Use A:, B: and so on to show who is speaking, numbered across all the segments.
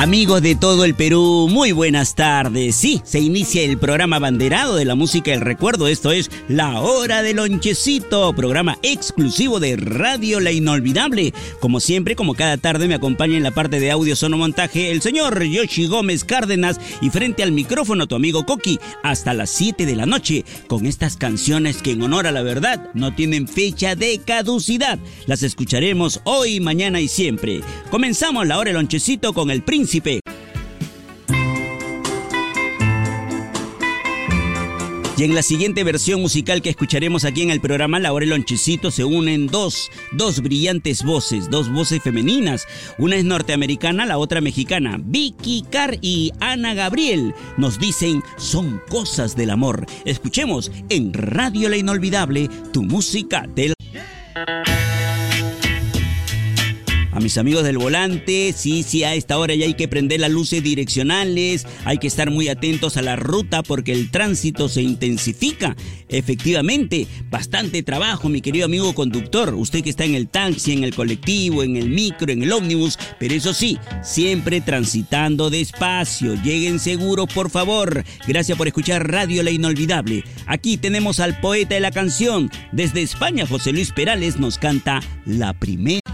A: Amigos de todo el Perú, muy buenas tardes. Sí, se inicia el programa banderado de la música del recuerdo. Esto es La Hora del Lonchecito, programa exclusivo de Radio La Inolvidable. Como siempre, como cada tarde, me acompaña en la parte de audio sonomontaje el señor Yoshi Gómez Cárdenas y frente al micrófono tu amigo Coqui hasta las 7 de la noche con estas canciones que en honor a la verdad no tienen fecha de caducidad. Las escucharemos hoy, mañana y siempre. Comenzamos La Hora del Lonchecito con el príncipe y en la siguiente versión musical que escucharemos aquí en el programa Laura Lonchecito se unen dos, dos brillantes voces, dos voces femeninas. Una es norteamericana, la otra mexicana. Vicky Carr y Ana Gabriel nos dicen son cosas del amor. Escuchemos en Radio La Inolvidable tu música del... Mis amigos del volante, sí, sí, a esta hora ya hay que prender las luces direccionales, hay que estar muy atentos a la ruta porque el tránsito se intensifica. Efectivamente, bastante trabajo, mi querido amigo conductor, usted que está en el taxi, en el colectivo, en el micro, en el ómnibus, pero eso sí, siempre transitando despacio. Lleguen seguros, por favor. Gracias por escuchar Radio La Inolvidable. Aquí tenemos al poeta de la canción. Desde España, José Luis Perales nos canta la primera.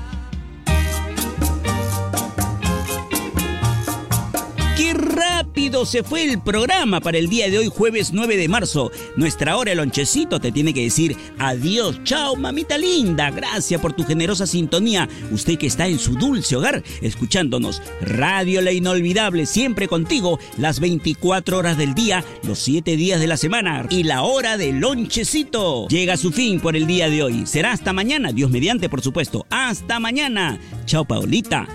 A: Se fue el programa para el día de hoy, jueves 9 de marzo. Nuestra hora, el lonchecito, te tiene que decir adiós, chao, mamita linda. Gracias por tu generosa sintonía. Usted que está en su dulce hogar, escuchándonos. Radio La Inolvidable, siempre contigo, las 24 horas del día, los 7 días de la semana y la hora del lonchecito. Llega a su fin por el día de hoy. Será hasta mañana, Dios mediante, por supuesto. Hasta mañana. Chao, Paulita.